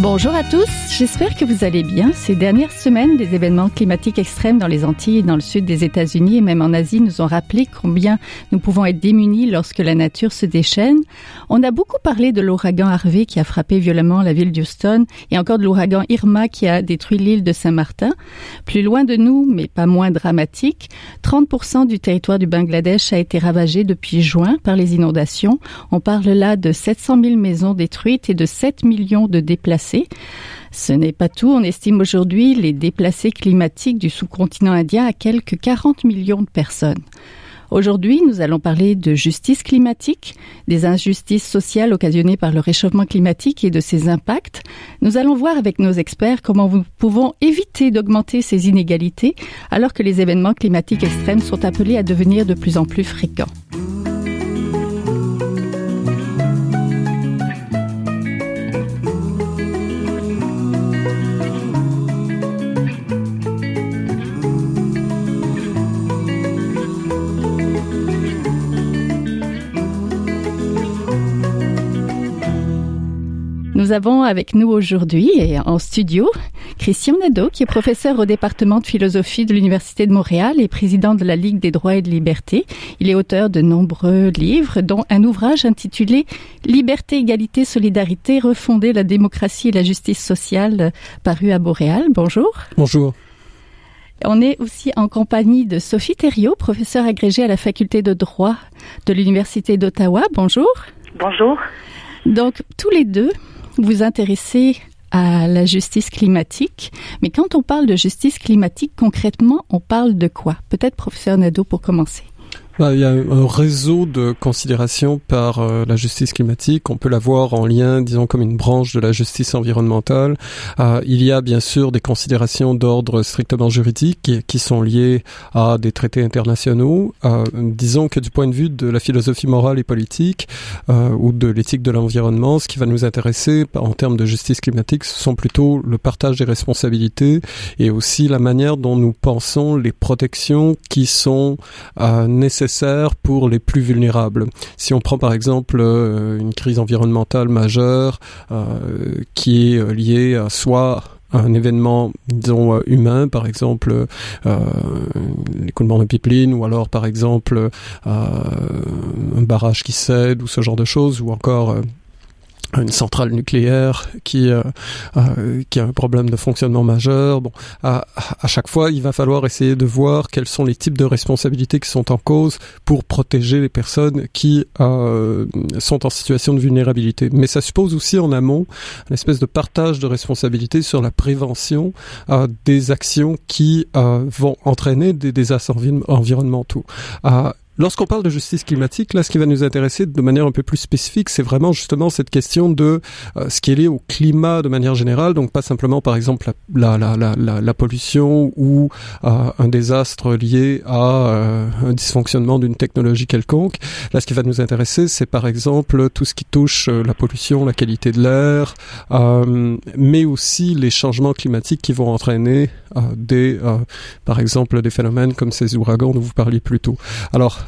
Bonjour à tous, j'espère que vous allez bien. Ces dernières semaines, des événements climatiques extrêmes dans les Antilles et dans le sud des États-Unis et même en Asie nous ont rappelé combien nous pouvons être démunis lorsque la nature se déchaîne. On a beaucoup parlé de l'ouragan Harvey qui a frappé violemment la ville d'Houston et encore de l'ouragan Irma qui a détruit l'île de Saint-Martin. Plus loin de nous, mais pas moins dramatique, 30% du territoire du Bangladesh a été ravagé depuis juin par les inondations. On parle là de 700 000 maisons détruites et de 7 millions de déplacés ce n'est pas tout. On estime aujourd'hui les déplacés climatiques du sous-continent indien à quelques 40 millions de personnes. Aujourd'hui, nous allons parler de justice climatique, des injustices sociales occasionnées par le réchauffement climatique et de ses impacts. Nous allons voir avec nos experts comment nous pouvons éviter d'augmenter ces inégalités alors que les événements climatiques extrêmes sont appelés à devenir de plus en plus fréquents. Nous avons avec nous aujourd'hui et en studio Christian Nadeau, qui est professeur au département de philosophie de l'Université de Montréal et président de la Ligue des droits et de liberté. Il est auteur de nombreux livres, dont un ouvrage intitulé Liberté, égalité, solidarité, refonder la démocratie et la justice sociale, paru à Montréal. Bonjour. Bonjour. On est aussi en compagnie de Sophie Thériault, professeure agrégée à la faculté de droit de l'Université d'Ottawa. Bonjour. Bonjour. Donc, tous les deux, vous intéressez à la justice climatique. Mais quand on parle de justice climatique, concrètement, on parle de quoi? Peut-être professeur Nadeau pour commencer. Bah, il y a un réseau de considérations par euh, la justice climatique. On peut la voir en lien, disons, comme une branche de la justice environnementale. Euh, il y a bien sûr des considérations d'ordre strictement juridique qui, sont liées à des traités internationaux. Euh, disons que du point de vue de la philosophie morale et politique ou de l'éthique de l'environnement, ce qui va nous intéresser en termes de justice climatique, ce sont plutôt le partage des responsabilités et aussi la manière dont nous pensons les protections qui sont nécessaires pour les plus vulnérables. Si on prend par exemple euh, une crise environnementale majeure euh, qui est euh, liée à soit un événement, humain, par exemple euh, l'écoulement de pipeline, ou alors par exemple un barrage qui cède, ou ce genre de choses, ou encore une centrale nucléaire qui euh, euh, qui a un problème de fonctionnement majeur. Bon, à, chaque fois, il va falloir essayer de voir quels sont les types de responsabilités qui sont en cause pour protéger les personnes qui euh, sont en situation de vulnérabilité. Mais ça suppose aussi en amont une espèce de partage de responsabilités sur la prévention euh, des actions qui euh, vont entraîner des désastres environnementaux. Lorsqu'on parle de justice climatique, là, ce qui va nous intéresser de manière un peu plus spécifique, c'est vraiment justement cette question de euh, ce qui est lié au climat de manière générale, donc pas simplement, par exemple, la, la, la, la, pollution ou euh, un désastre lié à euh, un dysfonctionnement d'une technologie quelconque. Là, ce qui va nous intéresser, c'est par exemple tout ce qui touche la pollution, la qualité de l'air, mais aussi les changements climatiques qui vont entraîner des, par exemple, des phénomènes comme ces ouragans dont vous parliez plus tôt. Alors,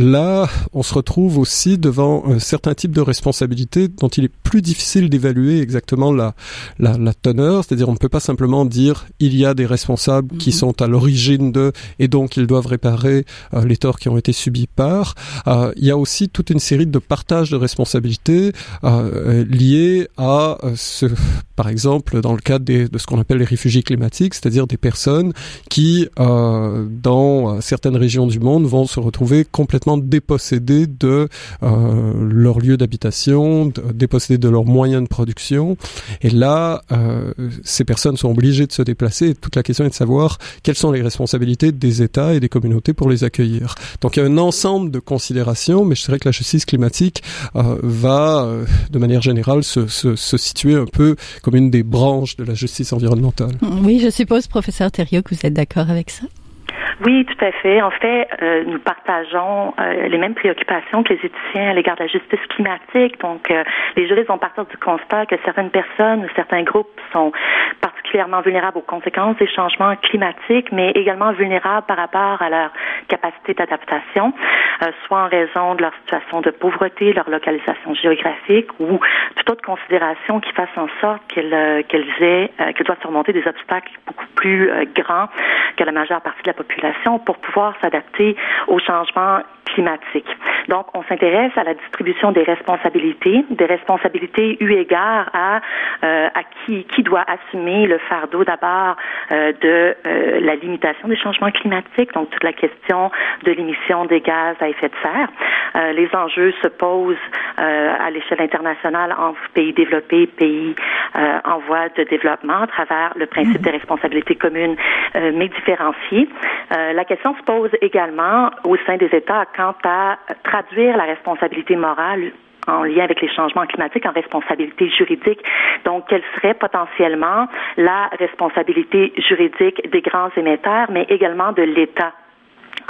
là, on se retrouve aussi devant un certain type de responsabilité dont il est plus difficile d'évaluer exactement la, la, la teneur. C'est-à-dire, on ne peut pas simplement dire il y a des responsables qui mhm. sont à l'origine de et donc ils doivent réparer euh, les torts qui ont été subis par. Euh, il y a aussi toute une série de partages de responsabilités euh, liés à euh, ce, par exemple, dans le cadre des, de ce qu'on appelle les réfugiés climatiques, c'est-à-dire des personnes qui, euh, dans certaines régions du monde, vont se retrouver complètement dépossédés de euh, leur lieu d'habitation, dépossédés de leurs moyens de production. Et là, euh, ces personnes sont obligées de se déplacer. Et toute la question est de savoir quelles sont les responsabilités des États et des communautés pour les accueillir. Donc il y a un ensemble de considérations, mais je dirais que la justice climatique euh, va, de manière générale, se, se, se, situer un peu comme une des branches de la justice environnementale. Oui, je suppose, professeur Thériault, que vous êtes d'accord avec ça? Oui, tout à fait. En fait, euh, nous partageons euh, les mêmes préoccupations que les éthiciens à l'égard de la justice climatique. Donc, euh, les juristes vont partir du constat que certaines personnes ou certains groupes sont particulièrement vulnérables aux conséquences des changements climatiques, mais également vulnérables par rapport à leur capacité d'adaptation, soit en raison de leur situation de pauvreté, leur localisation géographique ou toute autre considération qui fasse en sorte qu'elles qu'elles aient, qu'elles doivent surmonter des obstacles beaucoup plus grands que la majeure partie de la population pour pouvoir s'adapter aux changements climatiques. Donc, on s'intéresse à la distribution des responsabilités, des responsabilités eu égard à, euh, à qui, qui doit assumer le fardeau d'abord euh, de euh, la limitation des changements climatiques, donc toute la question de l'émission des gaz à effet de serre. les enjeux se posent à l'échelle internationale entre pays développés, pays en voie de développement à travers le principe des responsabilités communes mais différenciées. la question se pose également au sein des États quant à traduire la responsabilité morale en lien avec les changements climatiques en responsabilité juridique. Donc, quelle serait potentiellement la responsabilité juridique des grands émetteurs, mais également de l'État?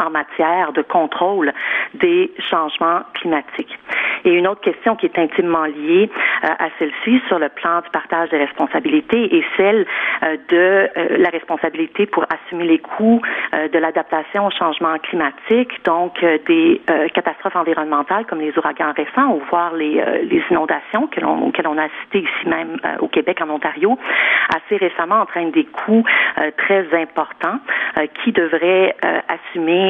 En matière de contrôle des changements climatiques. Et une autre question qui est intimement liée euh, à celle-ci sur le plan du partage des responsabilités est celle euh, de euh, la responsabilité pour assumer les coûts de l'adaptation au changement climatique, donc des catastrophes environnementales comme les ouragans récents ou voire les, les inondations que l'on, auxquelles on a assisté ici même au Québec, en Ontario, assez récemment entraînent des coûts très importants qui devraient assumer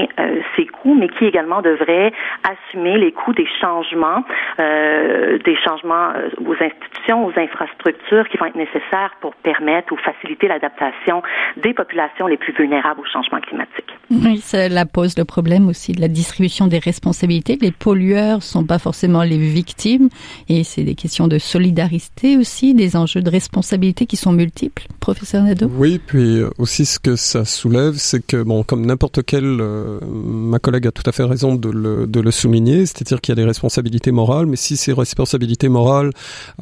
ces coûts, mais qui également devraient assumer les coûts des changements euh, des changements euh, aux institutions, aux infrastructures qui vont être nécessaires pour permettre ou faciliter l'adaptation des populations les plus vulnérables au changement climatique. Oui, cela pose le problème aussi de la distribution des responsabilités. Les pollueurs sont pas forcément les victimes et c'est des questions de solidarité aussi, des enjeux de responsabilité qui sont multiples. Professeur Nadeau Oui, puis aussi ce que ça soulève, c'est que, bon, comme n'importe quel, euh, ma collègue a tout à fait raison de le, de le souligner, c'est-à-dire qu'il y a des responsabilités morales, mais si ces responsabilités morales,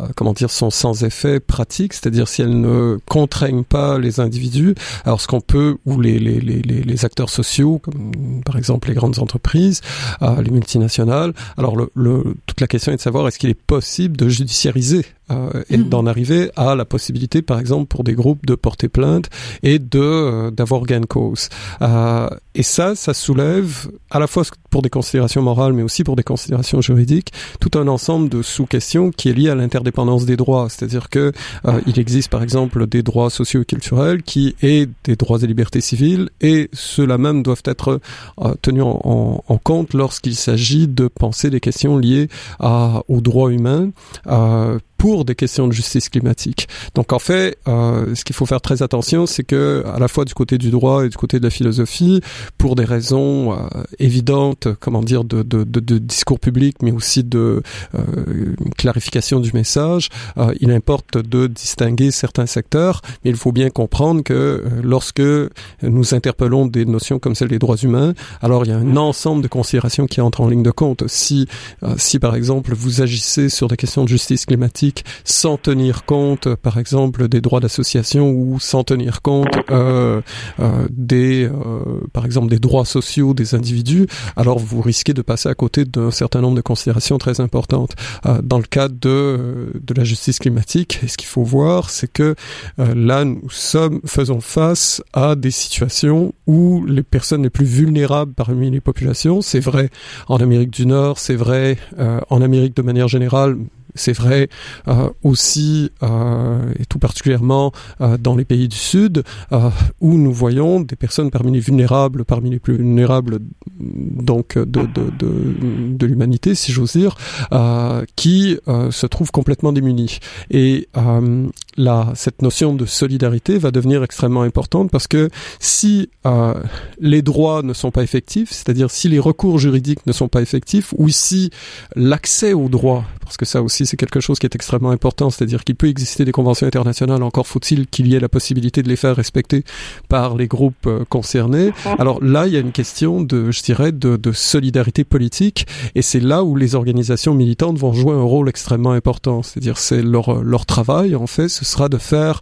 euh, comment dire, sont sans effet pratique, c'est-à-dire si elles ne contraignent pas les individus, alors ce qu'on peut, ou les, les, les, les, acteurs sociaux, comme par exemple les grandes entreprises, euh, les multinationales, alors le, le, toute la question est de savoir est-ce qu'il est possible de judiciariser euh, et d'en arriver à la possibilité, par exemple, pour des groupes de porter plainte et de euh, d'avoir gain de cause. Euh, et ça, ça soulève à la fois pour des considérations morales, mais aussi pour des considérations juridiques, tout un ensemble de sous-questions qui est lié à l'interdépendance des droits. C'est-à-dire que il existe, par exemple, des droits sociaux et culturels qui est des droits et libertés civiles, et ceux-là même doivent être tenus en, compte lorsqu'il s'agit de penser des questions liées à, aux droits humains. Pour des questions de justice climatique. Donc en fait, euh, ce qu'il faut faire très attention, c'est que à la fois du côté du droit et du côté de la philosophie, pour des raisons euh, évidentes, comment dire, de, de, de, de, discours public, mais aussi de euh, clarification du message, euh, il importe de distinguer certains secteurs, mais il faut bien comprendre que euh, lorsque nous interpellons des notions comme celle des droits humains, alors il y a un ensemble de considérations qui entrent en ligne de compte. Si, euh, si par exemple vous agissez sur des questions de justice climatique, sans tenir compte, par exemple, des droits d'association ou sans tenir compte euh, euh, des, euh, par exemple, des droits sociaux des individus, alors vous risquez de passer à côté d'un certain nombre de considérations très importantes. Dans le cadre de, de la justice climatique, ce qu'il faut voir, c'est que là, nous sommes, faisons face à des situations où les personnes les plus vulnérables parmi les populations, c'est vrai en Amérique du Nord, c'est vrai en Amérique de manière générale, c'est vrai aussi, euh, et tout particulièrement euh, dans les pays du Sud, où nous voyons des personnes parmi les vulnérables, parmi les plus vulnérables donc de, de, de, de l'humanité, si j'ose dire, qui se trouvent complètement démunis. Et là, cette notion de solidarité va devenir extrêmement importante parce que si les droits ne sont pas effectifs, c'est-à-dire si les recours juridiques ne sont pas effectifs, ou si l'accès aux droits, parce que ça aussi c'est quelque chose qui est extrêmement important, c'est-à-dire qu'il peut exister des conventions internationales, encore faut-il qu'il y ait la possibilité de les faire respecter par les groupes euh, concernés. Alors là, il y a une question de, je dirais, de, de solidarité politique, et c'est là où les organisations militantes vont jouer un rôle extrêmement important, c'est-à-dire c'est leur, leur travail, en fait, ce sera de faire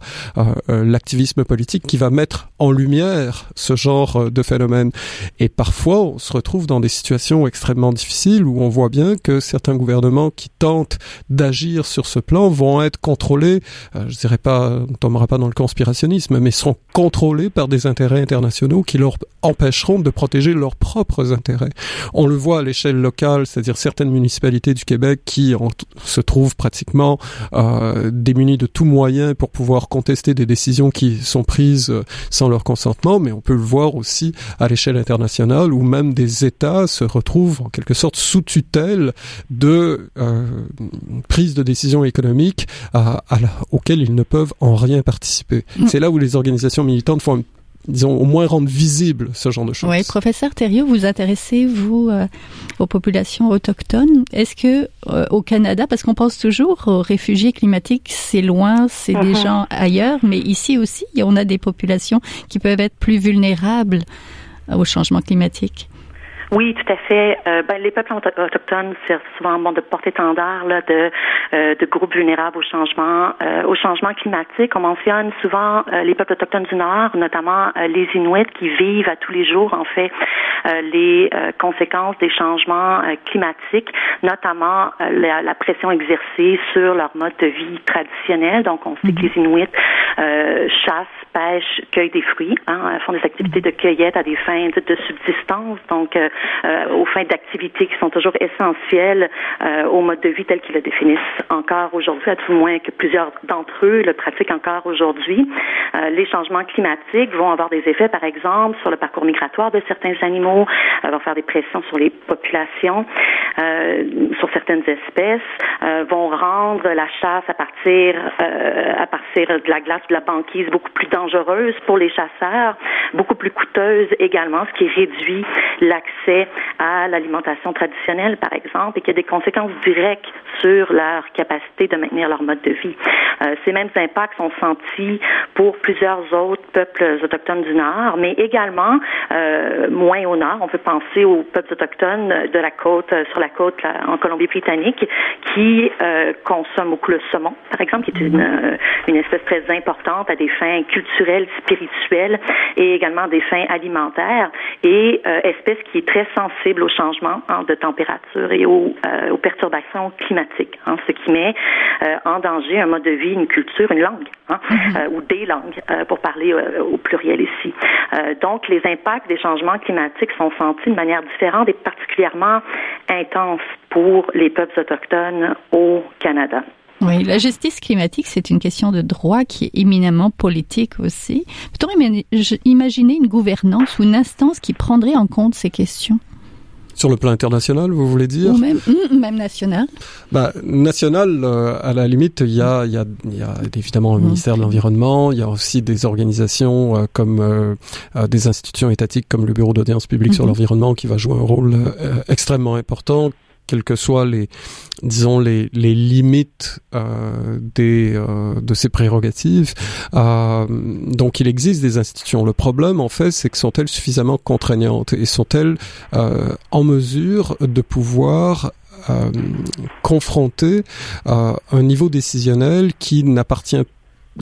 l'activisme politique qui va mettre en lumière ce genre de phénomène. Et parfois, on se retrouve dans des situations extrêmement difficiles où on voit bien que certains gouvernements qui tentent d'agir sur ce plan vont être contrôlés, je dirais pas, on tombera pas dans le conspirationnisme, mais seront contrôlés par des intérêts internationaux qui leur empêcheront de protéger leurs propres intérêts. On le voit à l'échelle locale, c'est-à-dire certaines municipalités du Québec qui se trouvent pratiquement euh, démunies de tout moyen pour pouvoir contester des décisions qui sont prises euh, sans leur consentement, mais on peut le voir aussi à l'échelle internationale où même des États se retrouvent en quelque sorte sous tutelle de euh, prise de décisions économiques à, à auxquelles ils ne peuvent en rien participer. Mm. C'est là où les organisations militantes font disons, au moins rendre visible ce genre de choses. Oui, professeur Thériault, vous intéressez, vous, euh, aux populations autochtones? Est-ce que euh, au Canada, parce qu'on pense toujours aux réfugiés climatiques, c'est loin, c'est des uh-huh. gens ailleurs, mais ici aussi, on a des populations qui peuvent être plus vulnérables au changement climatique? Oui, tout à fait. Euh, ben, les peuples autochtones, c'est souvent bon de porte-étendard là, de, euh, de groupes vulnérables au changement, euh, au changement climatique. On mentionne souvent euh, les peuples autochtones du Nord, notamment les Inuits, qui vivent à tous les jours, en fait, les conséquences des changements climatiques, notamment la, la, pression exercée sur leur mode de vie traditionnel. Donc, on sait que les Inuits chassent, pêchent, cueillent des fruits, hein, font des activités de cueillette à des fins de, de subsistance. Donc, euh, aux fins d'activités qui sont toujours essentielles euh, au mode de vie tel qu'ils le définissent encore aujourd'hui, à tout le moins que plusieurs d'entre eux le pratiquent encore aujourd'hui. Euh, les changements climatiques vont avoir des effets, par exemple, sur le parcours migratoire de certains animaux, vont faire des pressions sur les populations, sur certaines espèces, vont rendre la chasse à partir à partir de la glace, de la banquise beaucoup plus dangereuse pour les chasseurs, beaucoup plus coûteuse également, ce qui réduit l'accès à l'alimentation traditionnelle, par exemple, et qui a des conséquences directes sur leur capacité de maintenir leur mode de vie. Euh, ces mêmes impacts sont sentis pour plusieurs autres peuples autochtones du Nord, mais également euh, moins au Nord. On peut penser aux peuples autochtones de la côte, euh, sur la côte en Colombie-Britannique, qui consomment beaucoup le saumon, par exemple, qui est une, espèce très importante à des fins culturelles, spirituelles et également des fins alimentaires, et espèce qui est très sensible aux changements hein, de température et aux, euh, aux perturbations climatiques, hein, ce qui met euh, en danger un mode de vie, une culture, une langue, hein, mm-hmm. euh, ou des langues, pour parler au pluriel ici. donc, les impacts des changements climatiques sont sentis de manière différente et particulièrement intense pour les peuples autochtones au Canada. Oui, la justice climatique, c'est une question de droit qui est éminemment politique aussi. Peut-on imaginer une gouvernance ou une instance qui prendrait en compte ces questions? Sur le plan international, vous voulez dire? Ou même, hum, même national. Bah, National, euh, à la limite, il y a, y a, y a évidemment le ministère de l'Environnement, il y a aussi des organisations euh, comme euh, des institutions étatiques comme le Bureau d'audience publique sur mhm. l'environnement qui va jouer un rôle extrêmement important quelles que soient les, disons les, les limites euh, des euh, de ces prérogatives. Euh, donc il existe des institutions. Le problème en fait, c'est que sont-elles suffisamment contraignantes et sont-elles euh, en mesure de pouvoir euh, confronter un niveau décisionnel qui n'appartient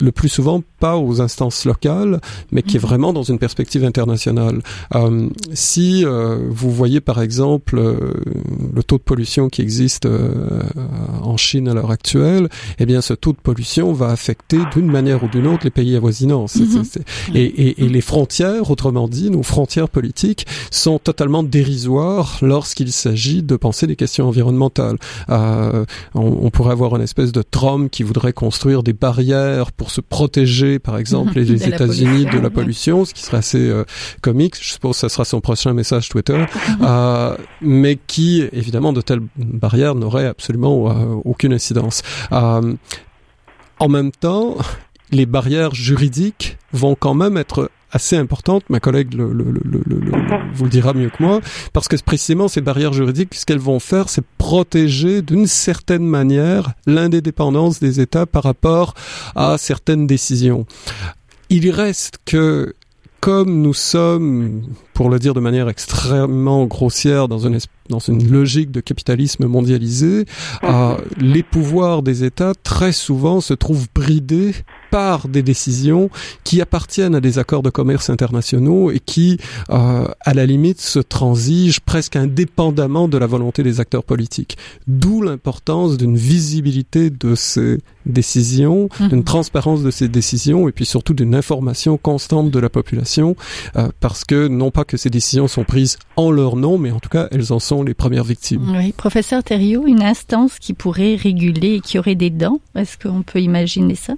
le plus souvent pas aux instances locales, mais qui est mhm. vraiment dans une perspective internationale. Euh, si euh, vous voyez par exemple euh, le taux de pollution qui existe euh, en Chine à l'heure actuelle, eh bien ce taux de pollution va affecter d'une manière ou d'une autre les pays avoisinants. Mhm. et, et, et, les frontières, autrement dit, nos frontières politiques sont totalement dérisoires lorsqu'il s'agit de penser des questions environnementales. On, on, pourrait avoir une espèce de Trump qui voudrait construire des barrières pour se protéger, par exemple, les États-Unis de la pollution, ce qui serait assez euh, comique. Je suppose que ça sera son prochain message Twitter, euh, mais qui, évidemment, de telles barrières n'auraient absolument euh, aucune incidence. en même temps, les barrières juridiques vont quand même être assez importante, ma collègue le, le, le, vous le dira mieux que moi, parce que précisément ces barrières juridiques, ce qu'elles vont faire, c'est protéger d'une certaine manière l'indépendance des États par rapport à certaines décisions. Il reste que comme nous sommes, pour le dire de manière extrêmement grossière, dans une espèce dans une logique de capitalisme mondialisé, euh, les pouvoirs des États très souvent se trouvent bridés par des décisions qui appartiennent à des accords de commerce internationaux et qui, euh, à la limite, se transigent presque indépendamment de la volonté des acteurs politiques. D'où l'importance d'une visibilité de ces décisions, mhm. d'une transparence de ces décisions et puis surtout d'une information constante de la population euh, parce que non pas que ces décisions sont prises en leur nom, mais en tout cas elles en sont les premières victimes. Oui, professeur Thériault, une instance qui pourrait réguler et qui aurait des dents, est-ce qu'on peut imaginer ça?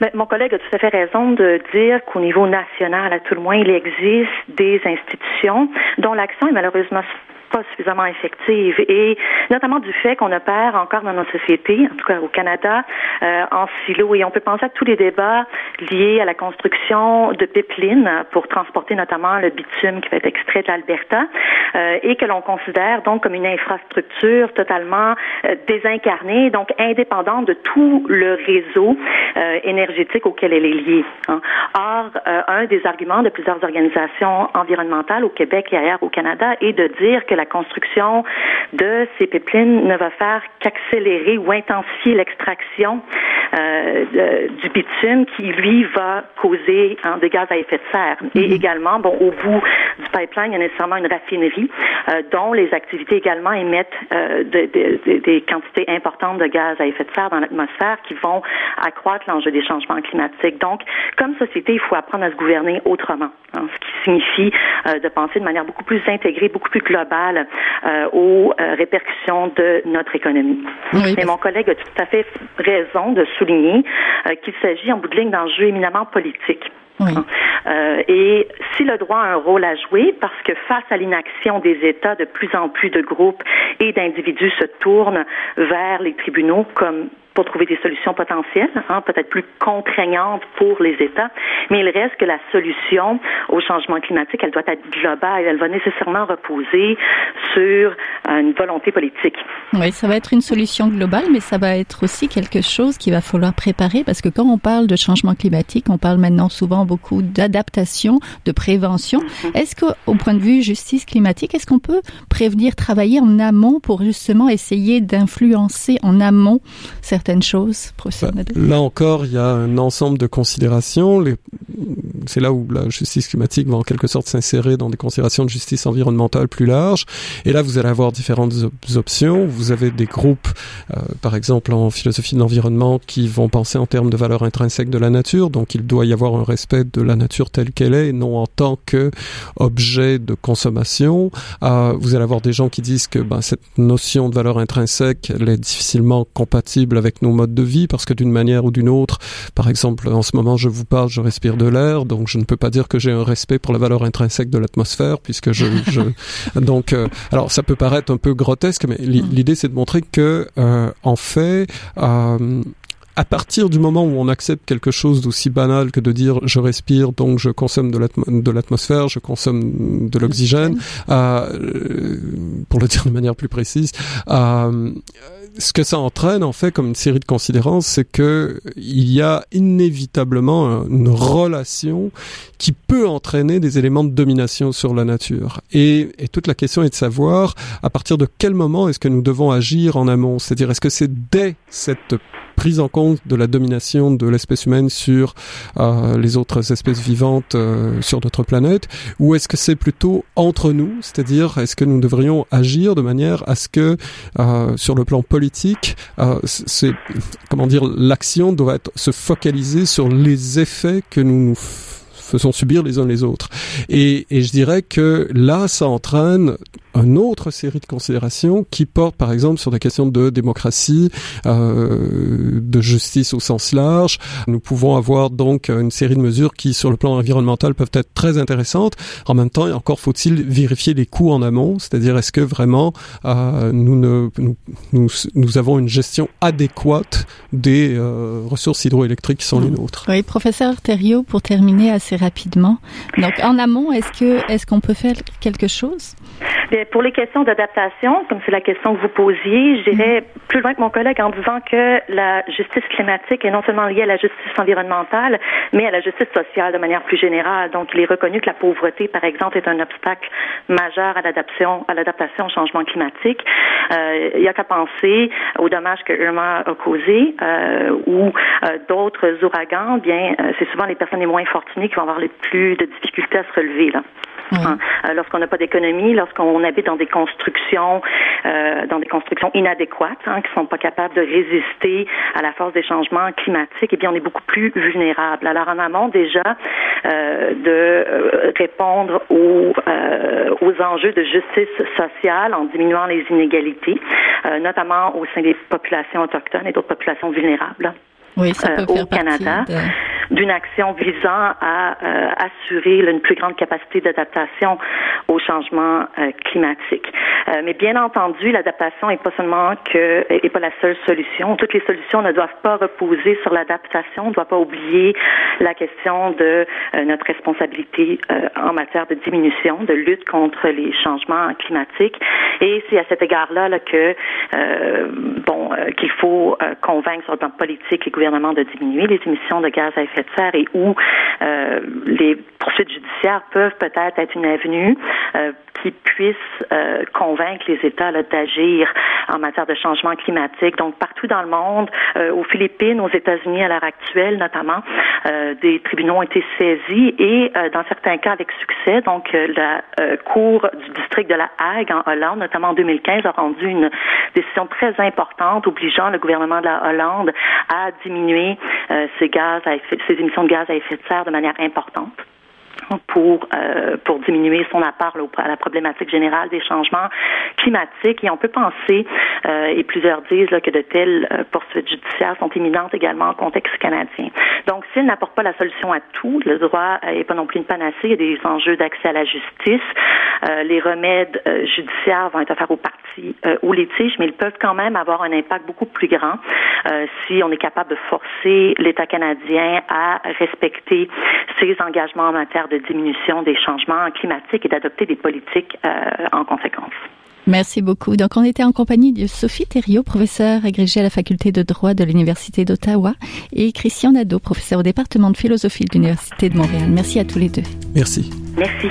Mais mon collègue a tout à fait raison de dire qu'au niveau national, à tout le moins, il existe des institutions dont l'action est malheureusement pas suffisamment effective et notamment du fait qu'on opère encore dans nos sociétés, en tout cas au Canada, euh, en silo et on peut penser à tous les débats liés à la construction de pipelines pour transporter notamment le bitume qui va être extrait de l'Alberta euh, et que l'on considère donc comme une infrastructure totalement euh, désincarnée, donc indépendante de tout le réseau énergétique auquel elle est liée. Hein. Or, un des arguments de plusieurs organisations environnementales au Québec et ailleurs au Canada est de dire que la la construction de ces pipelines ne va faire qu'accélérer ou intensifier l'extraction euh, du bitume qui, lui, va causer hein, des gaz à effet de serre. Et mhm. également, bon, au bout du pipeline, il y a nécessairement une raffinerie euh, dont les activités également émettent euh, des quantités importantes de gaz à effet de serre dans l'atmosphère qui vont accroître l'enjeu des changements climatiques. Donc, comme société, il faut apprendre à se gouverner autrement, hein, ce qui signifie de penser de manière beaucoup plus intégrée, beaucoup plus globale euh, aux euh, répercussions de notre économie. Et mon collègue a tout à fait raison de souligner euh, qu'il s'agit en bout de ligne d'enjeux éminemment politiques. Hein. et si le droit a un rôle à jouer, parce que face à l'inaction des États, de plus en plus de groupes et d'individus se tournent vers les tribunaux comme pour trouver des solutions potentielles, hein, peut-être plus contraignantes pour les États, mais il reste que la solution au changement climatique, elle doit être globale, elle va nécessairement reposer sur une volonté politique. Oui, ça va être une solution globale, mais ça va être aussi quelque chose qu'il va falloir préparer parce que quand on parle de changement climatique, on parle maintenant souvent beaucoup d'adaptation, de prévention. Mm-hmm. Est-ce qu'au point de vue justice climatique, est-ce qu'on peut prévenir, travailler en amont pour justement essayer d'influencer en amont certains choses, bah, Là encore, il y a un ensemble de considérations. C'est là où la justice climatique va en quelque sorte s'insérer dans des considérations de justice environnementale plus larges. Et là, vous allez avoir différentes options. Vous avez des groupes, euh, par exemple en philosophie de l'environnement, qui vont penser en termes de valeur intrinsèque de la nature. Donc, il doit y avoir un respect de la nature telle qu'elle est, non en tant que objet de consommation. Euh, vous allez avoir des gens qui disent que ben, cette notion de valeur intrinsèque, elle est difficilement compatible avec nos modes de vie parce que d'une manière ou d'une autre, par exemple, en ce moment, je vous parle, je respire de l'air, donc je ne peux pas dire que j'ai un respect pour la valeur intrinsèque de l'atmosphère puisque je, je... donc euh, alors ça peut paraître un peu grotesque, mais l'idée c'est de montrer que euh, en fait euh, à partir du moment où on accepte quelque chose d'aussi banal que de dire je respire donc je consomme de l'atmosphère, je consomme de l'oxygène, euh, pour le dire de manière plus précise, euh, ce que ça entraîne en fait comme une série de considérances, c'est que il y a inévitablement une relation qui peut entraîner des éléments de domination sur la nature. Et, et toute la question est de savoir à partir de quel moment est-ce que nous devons agir en amont, c'est-à-dire est-ce que c'est dès cette prise en compte de la domination de l'espèce humaine sur euh, les autres espèces vivantes euh, sur notre planète ou est-ce que c'est plutôt entre nous? C'est-à-dire est-ce que nous devrions agir de manière à ce que euh, sur le plan politique c'est comment dire l'action doit être se focaliser sur les effets que nous nous faisons subir les uns les autres? Et, et je dirais que là, ça entraîne une autre série de considérations qui portent par exemple sur des questions de démocratie, euh, de justice au sens large. Nous pouvons avoir donc une série de mesures qui sur le plan environnemental peuvent être très intéressantes. En même temps, encore faut-il vérifier les coûts en amont, c'est-à-dire est-ce que vraiment euh, nous, ne, nous, nous, nous, avons une gestion adéquate des euh, ressources hydroélectriques qui sont les nôtres. Oui, professeur Thériault, pour terminer assez rapidement. Donc en amont, est-ce que est-ce qu'on peut faire quelque chose? Pour les questions d'adaptation, comme c'est la question que vous posiez, j'irais mm. plus loin que mon collègue en disant que la justice climatique est non seulement liée à la justice environnementale, mais à la justice sociale de manière plus générale. Donc, il est reconnu que la pauvreté, par exemple, est un obstacle majeur à l'adaptation, à l'adaptation au changement climatique. Euh, il y a qu'à penser aux dommages que Irma a causés euh, ou euh, d'autres ouragans. Bien, c'est souvent les personnes les moins fortunées qui vont avoir les plus de difficultés à se relever là. Hein. Euh, lorsqu'on n'a pas d'économie, lorsqu'on habite dans des constructions, euh, dans des constructions inadéquates, hein, qui sont pas capables de résister à la force des changements climatiques, eh bien, on est beaucoup plus vulnérable. Alors, en amont déjà euh, de euh, répondre aux, euh, aux enjeux de justice sociale en diminuant les inégalités, notamment au sein des populations autochtones et d'autres populations vulnérables. Oui, ça peut au Canada d'une action visant à euh, assurer une plus grande capacité d'adaptation au changement euh, climatique. Euh, mais bien entendu, l'adaptation n'est pas seulement que est pas la seule solution. Toutes les solutions ne doivent pas reposer sur l'adaptation. On ne doit pas oublier la question de notre responsabilité en matière de diminution, de lutte contre les changements climatiques. Et c'est à cet égard-là là, que bon qu'il faut convaincre sur le plan politique les de diminuer les émissions de gaz à effet de serre et où euh, les poursuites judiciaires peuvent peut-être être une avenue euh, qui puisse euh, convaincre les États d'agir en matière de changement climatique. Donc, partout dans le monde, aux Philippines, aux États-Unis à l'heure actuelle notamment, des tribunaux ont été saisis et dans certains cas avec succès. Donc, la Cour du district de la Hague en Hollande, notamment en 2015, a rendu une décision très importante obligeant le gouvernement de la Hollande à diminuer ses gaz à effet, ses émissions de gaz à effet de serre de manière importante pour euh, pour diminuer son apport à la problématique générale des changements climatiques. Et on peut penser euh, et plusieurs disent là, que de telles euh, poursuites judiciaires sont imminentes également en contexte canadien. Donc s'il n'apporte pas la solution à tout, le droit n'est pas non plus une panacée, il y a des enjeux d'accès à la justice, les remèdes judiciaires vont être offerts aux parties ou litiges, mais ils peuvent quand même avoir un impact beaucoup plus grand si on est capable de forcer l'État canadien à respecter ses engagements en matière de diminution des changements climatiques et d'adopter des politiques euh, en conséquence. Merci beaucoup. Donc, on était en compagnie de Sophie Thériault, professeure agrégée à la faculté de droit de l'Université d'Ottawa, et Christian Nadeau, professeur au département de philosophie de l'Université de Montréal. Merci à tous les deux. Merci. Merci.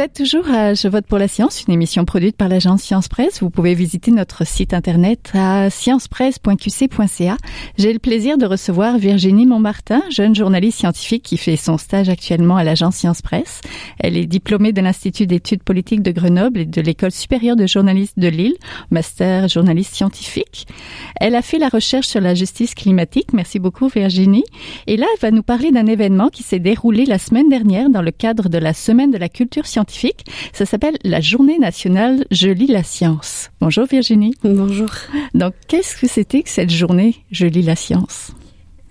Êtes toujours à Je vote pour la science, une émission produite par l'agence Science Presse. Vous pouvez visiter notre site internet à sciencepresse.qc.ca. J'ai le plaisir de recevoir Virginie Montmartin, jeune journaliste scientifique qui fait son stage actuellement à l'agence Science Presse. Elle est diplômée de l'Institut d'études politiques de Grenoble et de l'École supérieure de journalistes de Lille, master journaliste scientifique. Elle a fait la recherche sur la justice climatique. Merci beaucoup Virginie. Et là, elle va nous parler d'un événement qui s'est déroulé la semaine dernière dans le cadre de la semaine de la culture scientifique scientifique. Ça s'appelle la Journée nationale Je lis la science. Bonjour Virginie. Bonjour. Donc, qu'est-ce que c'était que cette journée Je lis la science?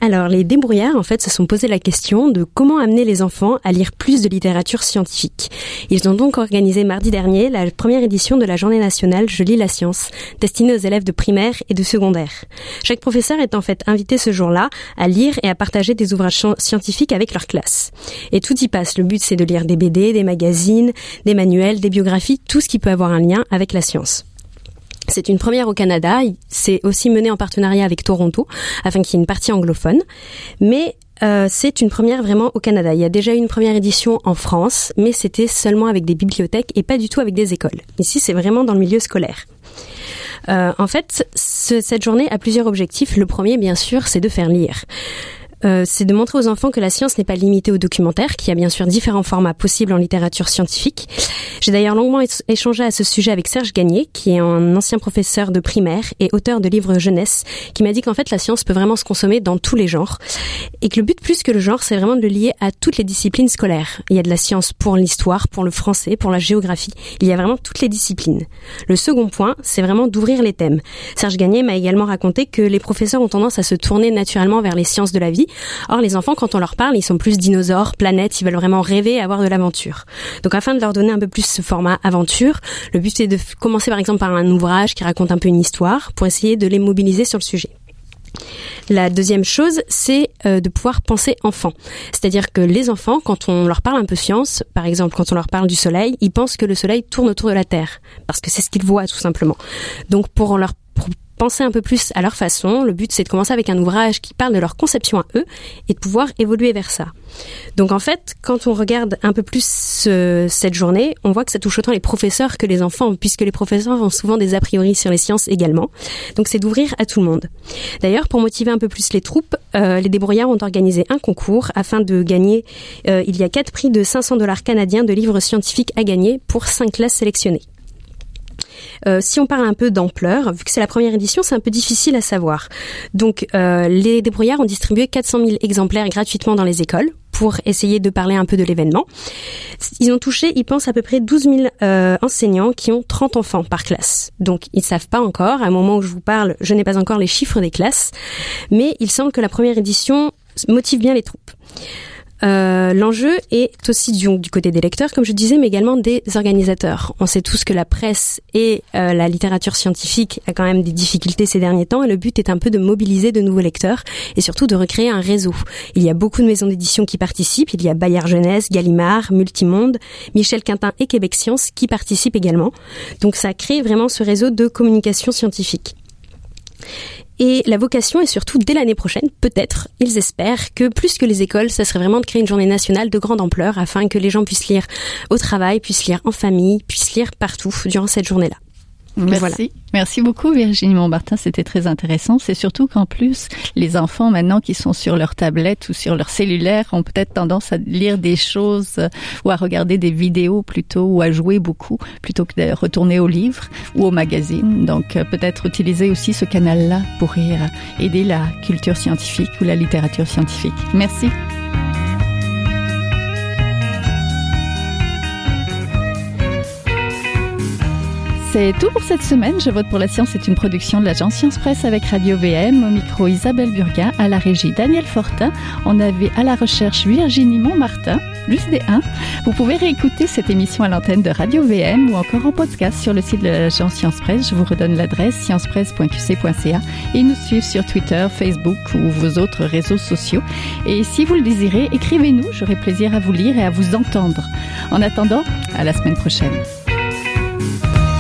Alors, les débrouillards, en fait, se sont posé la question de comment amener les enfants à lire plus de littérature scientifique. Ils ont donc organisé mardi dernier la première édition de la Journée nationale Je lis la science, destinée aux élèves de primaire et de secondaire. Chaque professeur est en fait invité ce jour-là à lire et à partager des ouvrages scientifiques avec leur classe. Et tout y passe. Le but, c'est de lire des BD, des magazines, des manuels, des biographies, tout ce qui peut avoir un lien avec la science. C'est une première au Canada. C'est aussi mené en partenariat avec Toronto, afin qu'il y ait une partie anglophone. Mais euh, c'est une première vraiment au Canada. Il y a déjà eu une première édition en France, mais c'était seulement avec des bibliothèques et pas du tout avec des écoles. Ici, c'est vraiment dans le milieu scolaire. Euh, en fait, cette journée a plusieurs objectifs. Le premier, bien sûr, c'est de faire lire. Euh, c'est de montrer aux enfants que la science n'est pas limitée au documentaire, qu'il y a bien sûr différents formats possibles en littérature scientifique. J'ai d'ailleurs longuement échangé à ce sujet avec Serge Gagné, qui est un ancien professeur de primaire et auteur de livres jeunesse, qui m'a dit qu'en fait la science peut vraiment se consommer dans tous les genres, et que le but plus que le genre, c'est vraiment de le lier à toutes les disciplines scolaires. Il y a de la science pour l'histoire, pour le français, pour la géographie. Il y a vraiment toutes les disciplines. Le second point, c'est vraiment d'ouvrir les thèmes. Serge Gagné m'a également raconté que les professeurs ont tendance à se tourner naturellement vers les sciences de la vie, Or, les enfants, quand on leur parle, ils sont plus dinosaures, planètes, ils veulent vraiment rêver, avoir de l'aventure. Donc, afin de leur donner un peu plus ce format aventure, le but est de commencer par exemple par un ouvrage qui raconte un peu une histoire pour essayer de les mobiliser sur le sujet. La deuxième chose, c'est euh, de pouvoir penser enfant. C'est-à-dire que les enfants, quand on leur parle un peu science, par exemple quand on leur parle du soleil, ils pensent que le soleil tourne autour de la Terre, parce que c'est ce qu'ils voient tout simplement. Donc pour leur penser un peu plus à leur façon. Le but, c'est de commencer avec un ouvrage qui parle de leur conception à eux et de pouvoir évoluer vers ça. Donc en fait, quand on regarde un peu plus cette journée, on voit que ça touche autant les professeurs que les enfants, puisque les professeurs ont souvent des a priori sur les sciences également. Donc c'est d'ouvrir à tout le monde. D'ailleurs, pour motiver un peu plus les troupes, euh, les débrouillards ont organisé un concours afin de gagner. Euh, il y a quatre prix de 500 dollars canadiens de livres scientifiques à gagner pour cinq classes sélectionnées. Euh, si on parle un peu d'ampleur, vu que c'est la première édition, c'est un peu difficile à savoir. Donc, euh, les débrouillards ont distribué 400 000 exemplaires gratuitement dans les écoles pour essayer de parler un peu de l'événement. Ils ont touché, ils pensent, à peu près 12 000 euh, enseignants qui ont 30 enfants par classe. Donc, ils ne savent pas encore. À un moment où je vous parle, je n'ai pas encore les chiffres des classes. Mais il semble que la première édition motive bien les troupes. Euh, l'enjeu est aussi du, côté des lecteurs, comme je disais, mais également des organisateurs. On sait tous que la presse et euh, la littérature scientifique a quand même des difficultés ces derniers temps, et le but est un peu de mobiliser de nouveaux lecteurs et surtout de recréer un réseau. Il y a beaucoup de maisons d'édition qui participent. Il y a Bayard Jeunesse, Gallimard, Multimonde, Michel Quintin et Québec Science qui participent également. Donc ça crée vraiment ce réseau de communication scientifique. Et la vocation est surtout dès l'année prochaine, peut-être, ils espèrent que plus que les écoles, ça serait vraiment de créer une journée nationale de grande ampleur afin que les gens puissent lire au travail, puissent lire en famille, puissent lire partout durant cette journée-là. Merci. Merci beaucoup Virginie Montmartin, c'était très intéressant. C'est surtout qu'en plus, les enfants maintenant qui sont sur leur tablette ou sur leur cellulaire ont peut-être tendance à lire des choses euh, ou à regarder des vidéos plutôt ou à jouer beaucoup plutôt que de retourner au livre ou au magazine. Donc euh, peut-être utiliser aussi ce canal-là pour aider la culture scientifique ou la littérature scientifique. Merci. C'est tout pour cette semaine. Je vote pour la science C'est une production de l'agence Science Presse avec Radio VM. Au micro Isabelle Burguin, à la régie Daniel Fortin. On avait à la recherche Virginie Montmartin, plus des 1. Vous pouvez réécouter cette émission à l'antenne de Radio VM ou encore en podcast sur le site de l'agence Science Presse. Je vous redonne l'adresse sciencepresse.qc.ca et nous suivre sur Twitter, Facebook ou vos autres réseaux sociaux. Et si vous le désirez, écrivez-nous. J'aurai plaisir à vous lire et à vous entendre. En attendant, à la semaine prochaine.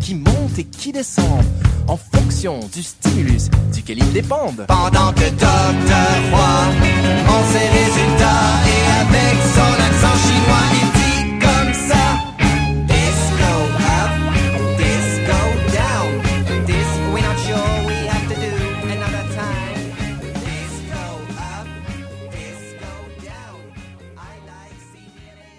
qui monte et qui descend, en fonction du stimulus duquel ils dépendent. Pendant que Dr. Roy, en ses résultats et avec son accent chinois, il